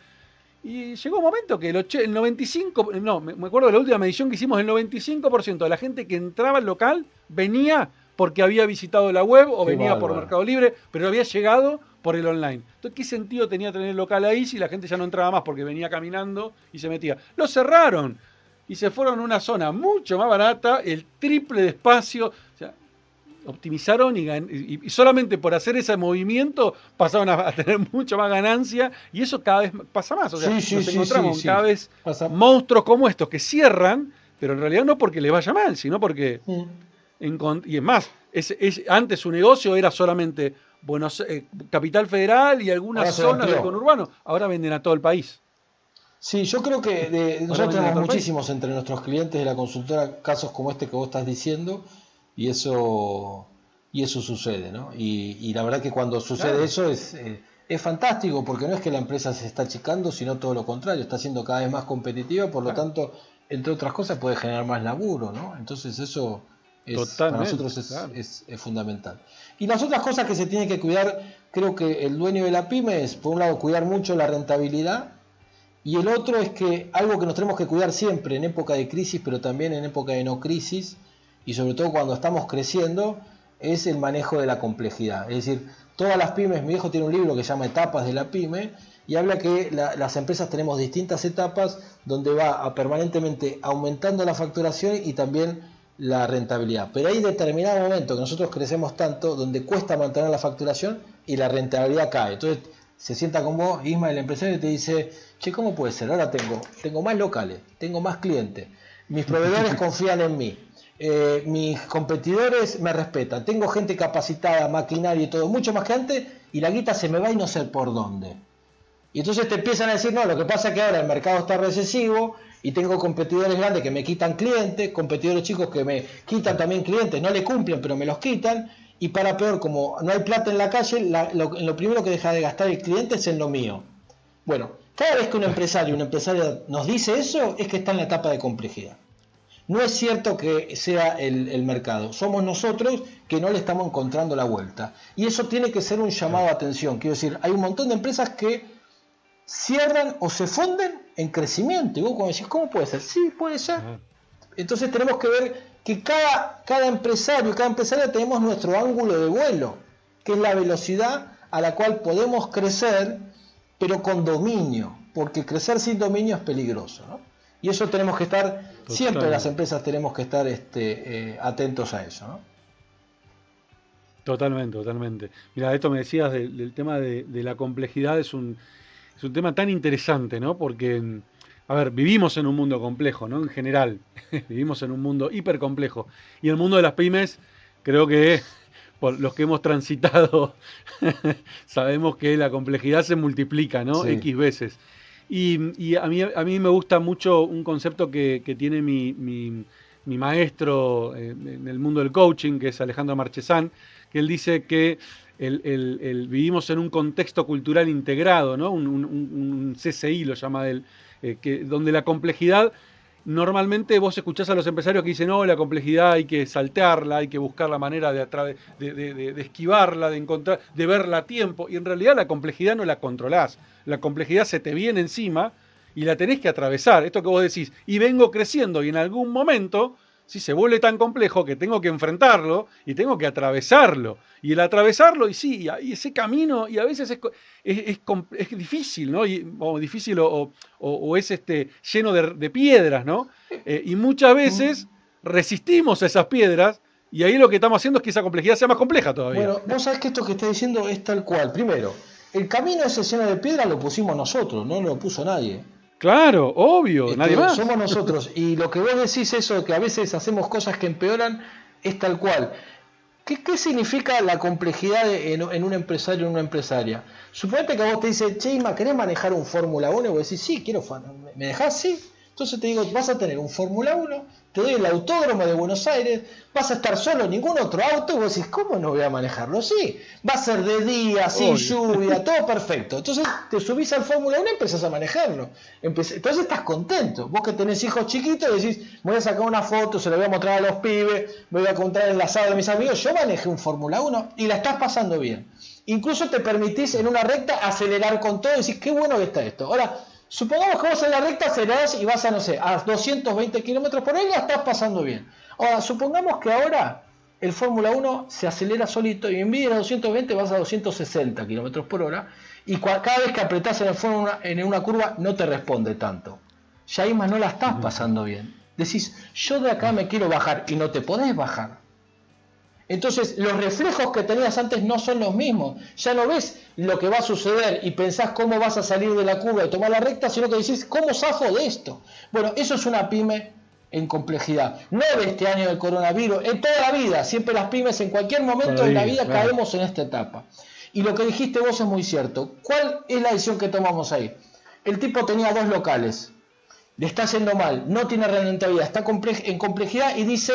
Y llegó un momento que el, 95, no, me acuerdo de la última medición que hicimos, el 95% de la gente que entraba al local venía porque había visitado la web o venía por Mercado Libre, pero había llegado por el online. Entonces, ¿qué sentido tenía tener el local ahí si la gente ya no entraba más porque venía caminando y se metía? Lo cerraron y se fueron a una zona mucho más barata, el triple de espacio. O sea, optimizaron y, solamente por hacer ese movimiento pasaron a, tener [laughs] mucha más ganancia y eso cada vez pasa más. O sea, nos encontramos cada vez monstruos como estos que cierran, pero en realidad no porque les vaya mal, sino porque... y es más, es, antes su negocio era solamente Buenos, eh, Capital Federal y algunas zonas del conurbano. Ahora venden a todo el país. Sí, yo creo que nosotros tenemos muchísimos entre nuestros clientes de la consultora casos como este que vos estás diciendo y eso, y eso sucede, ¿no? Y, la verdad que cuando sucede eso es, eh, es fantástico, porque no es que la empresa se está achicando, sino todo lo contrario, está siendo cada vez más competitiva, por lo tanto, entre otras cosas, puede generar más laburo, ¿no? Entonces eso es, para nosotros es, es, fundamental. Y las otras cosas que se tiene que cuidar, creo que el dueño de la pyme es, por un lado, cuidar mucho la rentabilidad, y el otro es que algo que nos tenemos que cuidar siempre en época de crisis, pero también en época de no crisis, y sobre todo cuando estamos creciendo, es el manejo de la complejidad. Es decir, todas las pymes, mi hijo tiene un libro que se llama Etapas de la pyme, y habla que las empresas tenemos distintas etapas donde va permanentemente aumentando la facturación y también la rentabilidad. Pero hay determinado momento que nosotros crecemos tanto donde cuesta mantener la facturación y la rentabilidad cae. Entonces se sienta con vos, Isma, el empresario, y te dice, che, ¿cómo puede ser? Ahora tengo, tengo más locales, tengo más clientes, mis proveedores [laughs] confían en mí, eh, mis competidores me respetan, tengo gente capacitada, maquinaria y todo, mucho más que antes, y la guita se me va y no sé por dónde. Y entonces te empiezan a decir, no, lo que pasa es que ahora el mercado está recesivo y tengo competidores grandes que me quitan clientes, competidores chicos que me quitan también clientes, no le cumplen, pero me los quitan, y para peor, como no hay plata en la calle, lo, primero que deja de gastar el cliente es en lo mío. Bueno, cada vez que un empresario, una empresaria nos dice eso, es que está en la etapa de complejidad. No es cierto que sea el, mercado, somos nosotros que no le estamos encontrando la vuelta. Y eso tiene que ser un llamado a atención. Quiero decir, hay un montón de empresas que cierran o se funden en crecimiento. Y vos como decís, ¿cómo puede ser? Sí, puede ser. Entonces tenemos que ver que cada, cada empresario, cada empresaria tenemos nuestro ángulo de vuelo, que es la velocidad a la cual podemos crecer, pero con dominio, porque crecer sin dominio es peligroso. ¿no? Y eso tenemos que estar, siempre las empresas tenemos que estar este, eh, atentos a eso. ¿no? Totalmente, totalmente. Mira, esto me decías del, tema de, de, la complejidad, es un, es un tema tan interesante, ¿no? Porque a ver, vivimos en un mundo complejo, ¿no? En general, [laughs] vivimos en un mundo hipercomplejo. Y el mundo de las pymes, creo que [laughs] por los que hemos transitado, [laughs] sabemos que la complejidad se multiplica, ¿no? X veces. Y, a, mí, a mí me gusta mucho un concepto que, tiene mi, maestro en el mundo del coaching, que es Alejandro Marchesán, que él dice que el, vivimos en un contexto cultural integrado, ¿no? Un, un CCI lo llama él, eh, que, donde la complejidad, normalmente vos escuchás a los empresarios que dicen, no, la complejidad hay que saltearla, hay que buscar la manera de, de, esquivarla, de, encontrar, de verla a tiempo, y en realidad la complejidad no la controlás, la complejidad se te viene encima y la tenés que atravesar, esto que vos decís, y vengo creciendo y en algún momento si se vuelve tan complejo que tengo que enfrentarlo y tengo que atravesarlo. Y el atravesarlo, y sí, y ese camino, y a veces es, es, difícil, ¿no? o difícil o, es este, lleno de, piedras, ¿no? Eh, y muchas veces resistimos a esas piedras y ahí lo que estamos haciendo es que esa complejidad sea más compleja todavía. Bueno, vos sabés que esto que está diciendo es tal cual. Primero, el camino ese lleno de piedras lo pusimos nosotros, no lo puso nadie. Claro, obvio, nadie más. Somos nosotros. Y lo que vos decís, eso, que a veces hacemos cosas que empeoran, es tal cual. ¿Qué, significa la complejidad en, un empresario o una empresaria? Suponete que a vos te dice, Cheima, ¿querés manejar un Fórmula 1? Y vos decís, sí, quiero. ¿Me dejás? Sí. Entonces te digo, vas a tener un Fórmula 1, te doy el autódromo de Buenos Aires, vas a estar solo, ningún otro auto, y vos decís, ¿cómo no voy a manejarlo? Sí, va a ser de día, sin lluvia, [laughs] todo perfecto. Entonces te subís al Fórmula 1 y empezás a manejarlo. Entonces estás contento. Vos que tenés hijos chiquitos decís, voy a sacar una foto, se la voy a mostrar a los pibes, voy a contar el asado de mis amigos, yo manejé un Fórmula 1 y la estás pasando bien. Incluso te permitís en una recta acelerar con todo y decís, qué bueno que está esto. Ahora, Supongamos que vos en la recta acelerás y vas a, no sé, a 220 kilómetros por hora y la estás pasando bien. Ahora, supongamos que ahora el Fórmula 1 se acelera solito y en vez de a 220 vas a 260 kilómetros por hora y cada vez que apretás en, el Fórmula, en una curva no te responde tanto. Ya ahí más no la estás pasando bien. Decís, yo de acá me quiero bajar y no te podés bajar. Entonces, los reflejos que tenías antes no son los mismos. Ya no ves lo que va a suceder y pensás cómo vas a salir de la curva y tomar la recta, sino que decís, ¿cómo zafo de esto? Bueno, eso es una pyme en complejidad. No de este año del coronavirus, en toda la vida. Siempre las pymes, en cualquier momento de la vida, caemos en esta etapa. Y lo que dijiste vos es muy cierto. ¿Cuál es la decisión que tomamos ahí? El tipo tenía dos locales. Le está haciendo mal, no tiene rentabilidad, está en complejidad y dice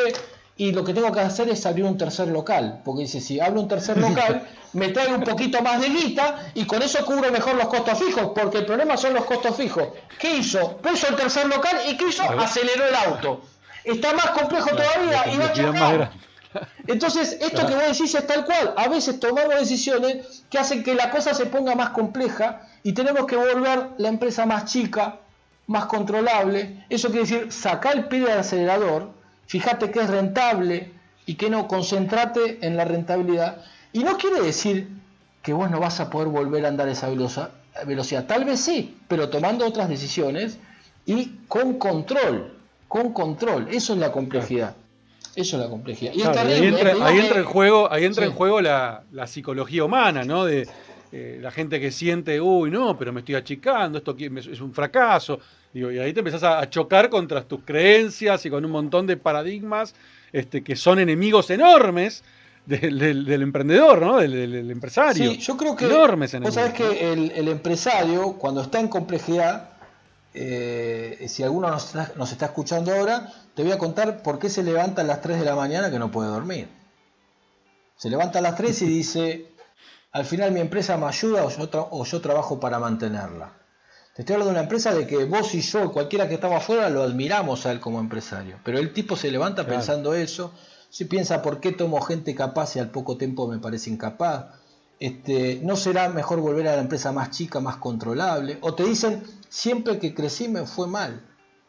y lo que tengo que hacer es abrir un tercer local, porque dice, si abro un tercer [laughs] local, me trae un poquito más de guita y con eso cubro mejor los costos fijos, porque el problema son los costos fijos. ¿Qué hizo? Puso el tercer local y ¿qué hizo? Aceleró el auto. Está más complejo todavía y va a chocar. Entonces, esto que vos decís es tal cual. A veces tomamos decisiones que hacen que la cosa se ponga más compleja y tenemos que volver la empresa más chica, más controlable. Eso quiere decir sacar el pie del acelerador fíjate que es rentable y que no, concentrate en la rentabilidad. Y no quiere decir que vos no vas a poder volver a andar a esa velocidad. Tal vez sí, pero tomando otras decisiones y con control, con control. Eso es la complejidad. Eso es la complejidad. Y ahí, entra, ahí entra, en juego, ahí entra en juego la, psicología humana, ¿no? De, eh, la gente que siente, uy, no, pero me estoy achicando, esto es un fracaso. Digo, y ahí te empezás a, chocar contra tus creencias y con un montón de paradigmas este, que son enemigos enormes del, emprendedor, ¿no? Del, empresario. Sí, yo creo que. Enormes enemigos. Vos sabés que el, empresario, cuando está en complejidad, eh, si alguno nos está, nos está escuchando ahora, te voy a contar por qué se levanta a las 3 de la mañana que no puede dormir. Se levanta a las 3 y dice, [laughs] al final mi empresa me ayuda o yo, trabajo para mantenerla. Te estoy hablando de una empresa de que vos y yo, cualquiera que estaba afuera, lo admiramos a él como empresario. Pero el tipo se levanta pensando eso. Si piensa, ¿por qué tomo gente capaz y al poco tiempo me parece incapaz? Este, ¿No será mejor volver a la empresa más chica, más controlable? O te dicen, siempre que crecí me fue mal.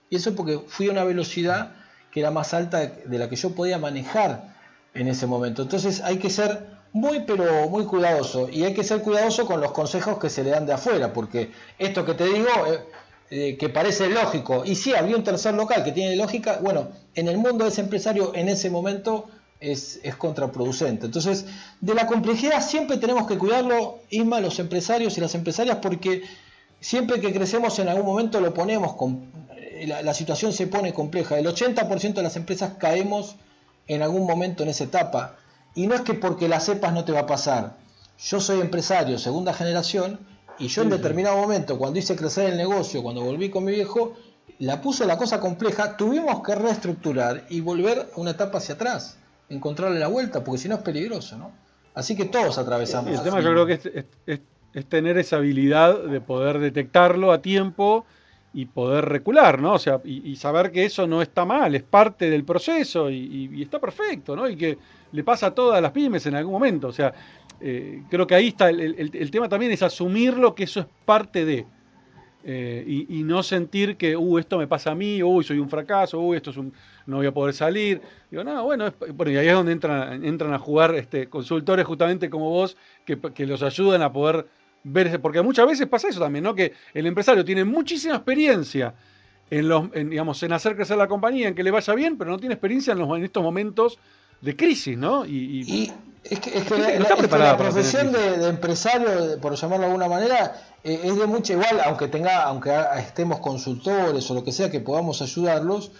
Y eso porque fui a una velocidad que era más alta de la que yo podía manejar en ese momento. Entonces hay que ser muy pero muy cuidadoso. Y hay que ser cuidadoso con los consejos que se le dan de afuera porque esto que te digo eh, eh, que parece lógico. Y si había un tercer local que tiene lógica. Bueno en el mundo de ese empresario en ese momento es, es contraproducente. Entonces de la complejidad siempre tenemos que cuidarlo Isma los empresarios y las empresarias porque siempre que crecemos en algún momento lo ponemos con eh, la situación se pone compleja. El 80% de las empresas caemos en algún momento en esa etapa y no es que porque la sepas no te va a pasar. Yo soy empresario, segunda generación, y yo en determinado momento, cuando hice crecer el negocio, cuando volví con mi viejo, la puse la cosa compleja, tuvimos que reestructurar y volver una etapa hacia atrás, encontrarle la vuelta, porque si no es peligroso, ¿no? Así que todos atravesamos. el tema yo creo que es, tener esa habilidad de poder detectarlo a tiempo y poder recular, ¿no? O sea, y, saber que eso no está mal, es parte del proceso y, y está perfecto, ¿no? Y que le pasa a todas las pymes en algún momento. O sea, eh, creo que ahí está el, tema también es asumirlo que eso es parte de. Eh, y, no sentir que, uh, esto me pasa a mí, uy, soy un fracaso, uy, esto es un, no voy a poder salir. Digo, no, bueno, y ahí es donde entran, entran a jugar este, consultores justamente como vos, que, los ayudan a poder ver, porque muchas veces pasa eso también, ¿no? Que el empresario tiene muchísima experiencia en, los, digamos, en hacer crecer la compañía, en que le vaya bien, pero no tiene experiencia en, los, en estos momentos de crisis, ¿no? Y, es que, la, profesión de, empresario, por llamarlo de alguna manera, eh, es de mucha igual, aunque tenga, aunque estemos consultores o lo que sea que podamos ayudarlos,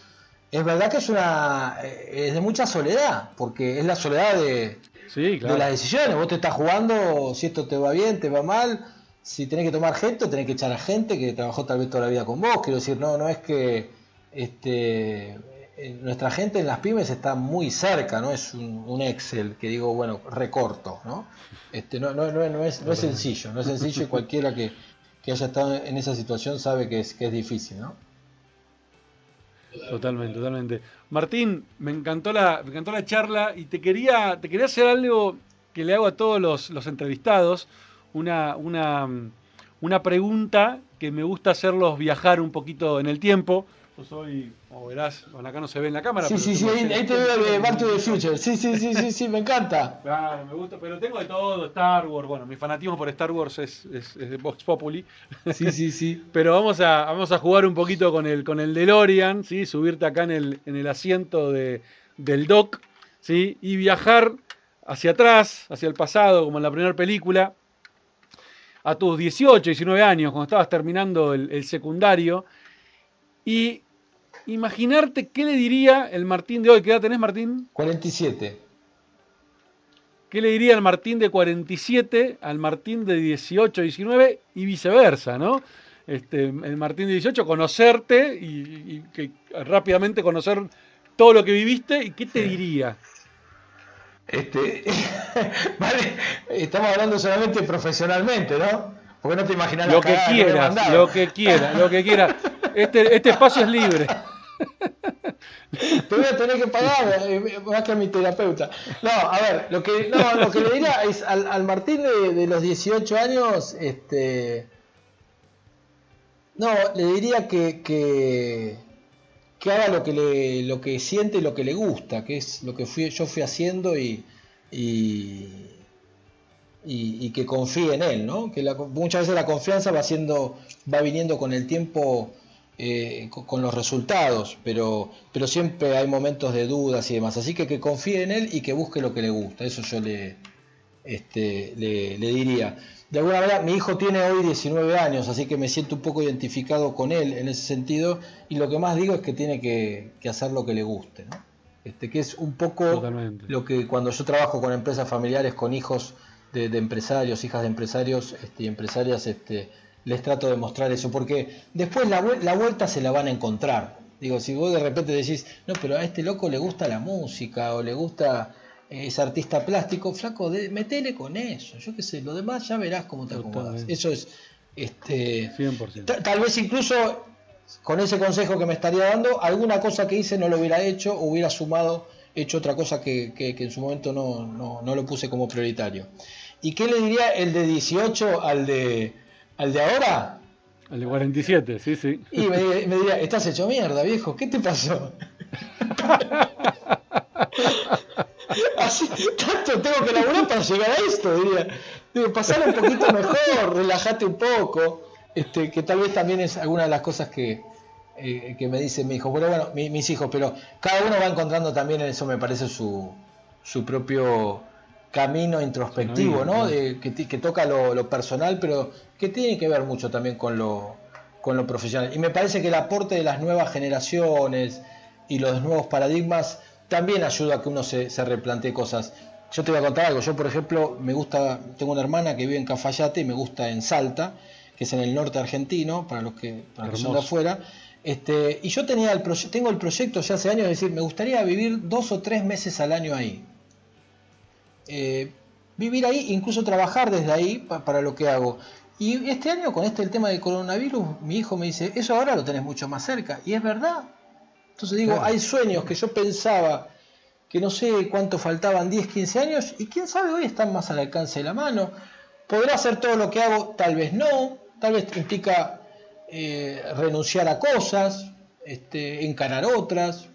es verdad que es una eh, es de mucha soledad, porque es la soledad de, de las decisiones. Vos te estás jugando si esto te va bien, te va mal, si tenés que tomar gente, tenés que echar a gente que trabajó tal vez toda la vida con vos. Quiero decir, no, no es que este nuestra gente en las pymes está muy cerca, no es un, Excel que digo, bueno, recorto, ¿no? Este, no, no, no, es, no es sencillo, no es sencillo y cualquiera que, haya estado en esa situación sabe que es, que es difícil, ¿no? Totalmente, totalmente. Martín, me encantó la, me encantó la charla y te quería, te quería hacer algo que le hago a todos los, los entrevistados, una, una, una pregunta que me gusta hacerlos viajar un poquito en el tiempo yo soy, como verás, bueno, acá no se ve en la cámara. Sí, sí, sí, ahí, te veo de to the Future. Sí, sí, sí, sí, sí, me encanta. [laughs] Claro, me gusta, pero tengo de todo, Star Wars. Bueno, mi fanatismo por Star Wars es, es, de Vox Populi. Sí, sí, sí. [laughs] pero vamos a, vamos a jugar un poquito con el, con el DeLorean, ¿sí? Subirte acá en el, en el asiento de, del dock, ¿sí? Y viajar hacia atrás, hacia el pasado, como en la primera película, a tus 18, 19 años, cuando estabas terminando el, el secundario, y imaginarte qué le diría el Martín de hoy. ¿Qué edad tenés, Martín? 47. ¿Qué le diría el Martín de 47 al Martín de 18, 19 y viceversa, ¿no? Este, el Martín de 18, conocerte y, que, rápidamente conocer todo lo que viviste y qué te diría. Este, [laughs] vale, estamos hablando solamente profesionalmente, ¿no? Porque no te imaginas lo que quieras, lo que quieras, lo que quieras. [laughs] Este, este espacio es libre. Te voy a tener que pagar eh, más que a mi terapeuta. No, a ver, lo que, no, lo que le diría es al, Martín de, los 18 años, este. No, le diría que, que, haga lo que le, lo que siente y lo que le gusta, que es lo que fui, yo fui haciendo y, y, y, que confíe en él, ¿no? Que muchas veces la confianza va siendo, va viniendo con el tiempo eh, con, los resultados, pero, pero siempre hay momentos de dudas y demás. Así que que confíe en él y que busque lo que le gusta. Eso yo le, este, le, diría. De alguna manera, mi hijo tiene hoy 19 años, así que me siento un poco identificado con él en ese sentido, y lo que más digo es que tiene que, hacer lo que le guste, ¿no? Este, que es un poco lo que cuando yo trabajo con empresas familiares, con hijos de, empresarios, hijas de empresarios este, y empresarias, este, les trato de mostrar eso, porque después la, la vuelta se la van a encontrar. Digo, si vos de repente decís, no, pero a este loco le gusta la música o le gusta es artista plástico, flaco, de, metele con eso, yo qué sé, lo demás ya verás cómo te acomodas. Eso es, este, 100%. Tal vez incluso con ese consejo que me estaría dando, alguna cosa que hice no lo hubiera hecho, o hubiera sumado, hecho otra cosa que, que, en su momento no, no, no, lo puse como prioritario. ¿Y qué le diría el de 18 al de, al de ahora? Al de 47, sí, sí. Y me, me diría, estás hecho mierda, viejo, ¿qué te pasó? [laughs] Así, tanto tengo que laburar para llegar a esto, diría. Pasar un poquito mejor, relájate un poco. Este, que tal vez también es alguna de las cosas que, eh, que me dicen mis hijos. Bueno, bueno, mis hijos, pero cada uno va encontrando también en eso, me parece, su, su propio camino introspectivo, ¿no? que, que, toca lo, lo, personal, pero que tiene que ver mucho también con lo, con lo profesional. Y me parece que el aporte de las nuevas generaciones y los nuevos paradigmas también ayuda a que uno se, se replantee cosas. Yo te voy a contar algo. Yo, por ejemplo, me gusta, tengo una hermana que vive en Cafayate y me gusta en Salta, que es en el norte argentino, para los que, para son de afuera. Este, y yo tenía el tengo el proyecto ya hace años de decir, me gustaría vivir dos o tres meses al año ahí. Eh, vivir ahí, incluso trabajar desde ahí para lo que hago. Y este año, con este el tema del coronavirus, mi hijo me dice, eso ahora lo tenés mucho más cerca. Y es verdad, entonces digo, hay sueños que yo pensaba que no sé cuánto faltaban, 10, 15 años, y quién sabe, hoy están más al alcance de la mano. ¿Podrá hacer todo lo que hago? Tal vez no, tal vez implica eh, renunciar a cosas, este, encarar otras.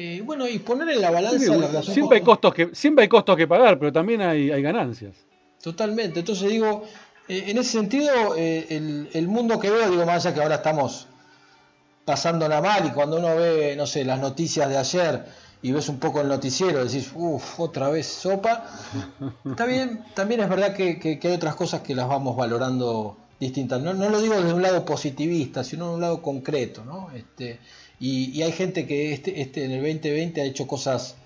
Eh, bueno, y poner en la balanza la. Siempre hay, costos que, siempre hay costos que pagar, pero también hay, hay ganancias. Totalmente. Entonces digo, eh, en ese sentido, el, el, mundo que veo, digo, más allá que ahora estamos pasándola mal y cuando uno ve, no sé, las noticias de ayer y ves un poco el noticiero, decís, uff, otra vez sopa. [laughs] Está bien, también es verdad que, hay otras cosas que las vamos valorando distintas. No, no, lo digo desde un lado positivista, sino de un lado concreto, ¿no? Este, y, hay gente que este, este, en el 2020 ha hecho cosas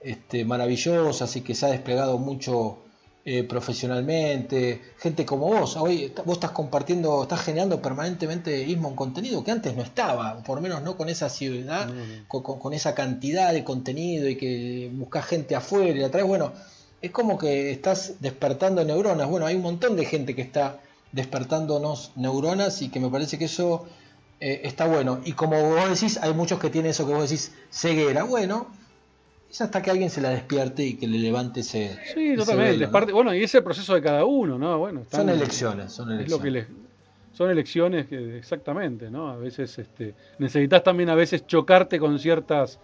este, maravillosas y que se ha desplegado mucho eh, profesionalmente, gente como vos. Hoy vos estás compartiendo, estás generando permanentemente mismo un contenido que antes no estaba, por lo menos no con esa ciudad, con, esa cantidad de contenido y que buscas gente afuera y la traes. Bueno, es como que estás despertando neuronas. Bueno, hay un montón de gente que está despertándonos neuronas y que me parece que eso eh, está bueno. Y como vos decís, hay muchos que tienen eso que vos decís, ceguera. Bueno, es hasta que alguien se la despierte y que le levante ese. Sí, totalmente. Bueno, y ese proceso de cada uno, ¿no? Bueno, son elecciones, son elecciones. son elecciones que, exactamente, ¿no? A veces este, necesitas también a veces chocarte con ciertas,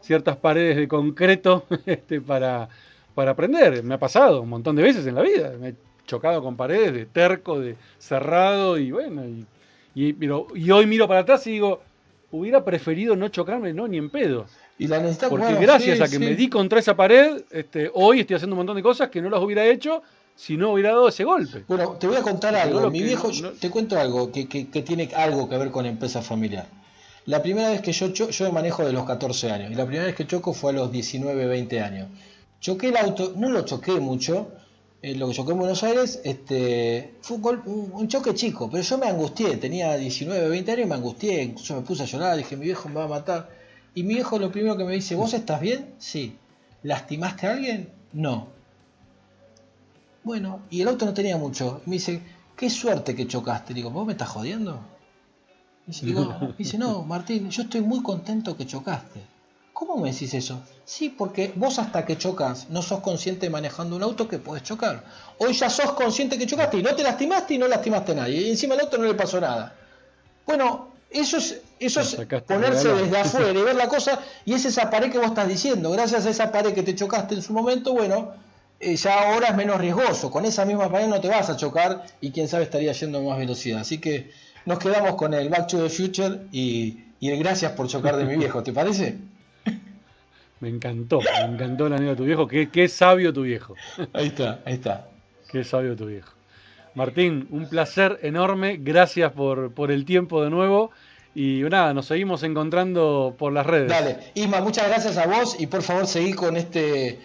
ciertas paredes de concreto [laughs] este, para, para aprender. Me ha pasado un montón de veces en la vida. Me he chocado con paredes de terco, de cerrado, y bueno, y, y, y hoy miro para atrás y digo, hubiera preferido no chocarme, no, ni en pedo. Y la Porque gracias a que me di contra esa pared, este, hoy estoy haciendo un montón de cosas que no las hubiera hecho si no hubiera dado ese golpe. Bueno, te voy a contar algo. Mi viejo, te cuento algo que, tiene algo que ver con empresa familiar. La primera vez que yo yo me manejo de los 14 años y la primera vez que choco fue a los 19, 20 años. Choqué el auto, no lo choqué mucho, eh, lo que choqué en Buenos Aires este, fue un, un, choque chico, pero yo me angustié, tenía 19, 20 años y me angustié, incluso me puse a llorar, dije mi viejo me va a matar. Y mi hijo lo primero que me dice, ¿vos estás bien? Sí. ¿Lastimaste a alguien? No. Bueno, y el auto no tenía mucho. me dice, qué suerte que chocaste. Digo, ¿vos me estás jodiendo? Dice, dice, no, Martín, yo estoy muy contento que chocaste. ¿Cómo me decís eso? Sí, porque vos hasta que chocas no sos consciente manejando un auto que puedes chocar. Hoy ya sos consciente que chocaste y no te lastimaste y no lastimaste a nadie. Y encima al auto no le pasó nada. Bueno, eso es, eso es ponerse desde [laughs] afuera y ver la cosa, y es esa pared que vos estás diciendo. Gracias a esa pared que te chocaste en su momento, bueno, eh, ya ahora es menos riesgoso. Con esa misma pared no te vas a chocar y quién sabe estaría yendo a más velocidad. Así que nos quedamos con el Back to the Future y, y el gracias por chocar de mi viejo, ¿te parece? Me encantó, me encantó la anécdota de tu viejo. Qué, qué sabio tu viejo. Ahí está, ahí está. Qué sabio tu viejo. Martín, un placer enorme. Gracias por, por el tiempo de nuevo. Y nada, nos seguimos encontrando por las redes. Dale, Isma, muchas gracias a vos y por favor seguí con este,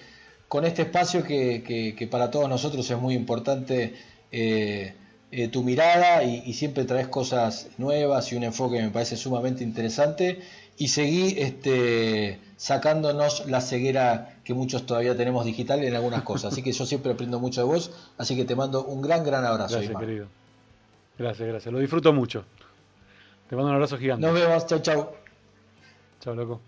con este espacio que, que, que para todos nosotros es muy importante. Eh, eh, tu mirada y, y, siempre traes cosas nuevas y un enfoque que me parece sumamente interesante y seguí este, sacándonos la ceguera que muchos todavía tenemos digital en algunas cosas. Así que yo siempre aprendo mucho de vos, así que te mando un gran, gran abrazo. Gracias, Isma. querido. Gracias, gracias. Lo disfruto mucho. Te mando un abrazo gigante. Nos vemos, chau, chau. Chao, loco.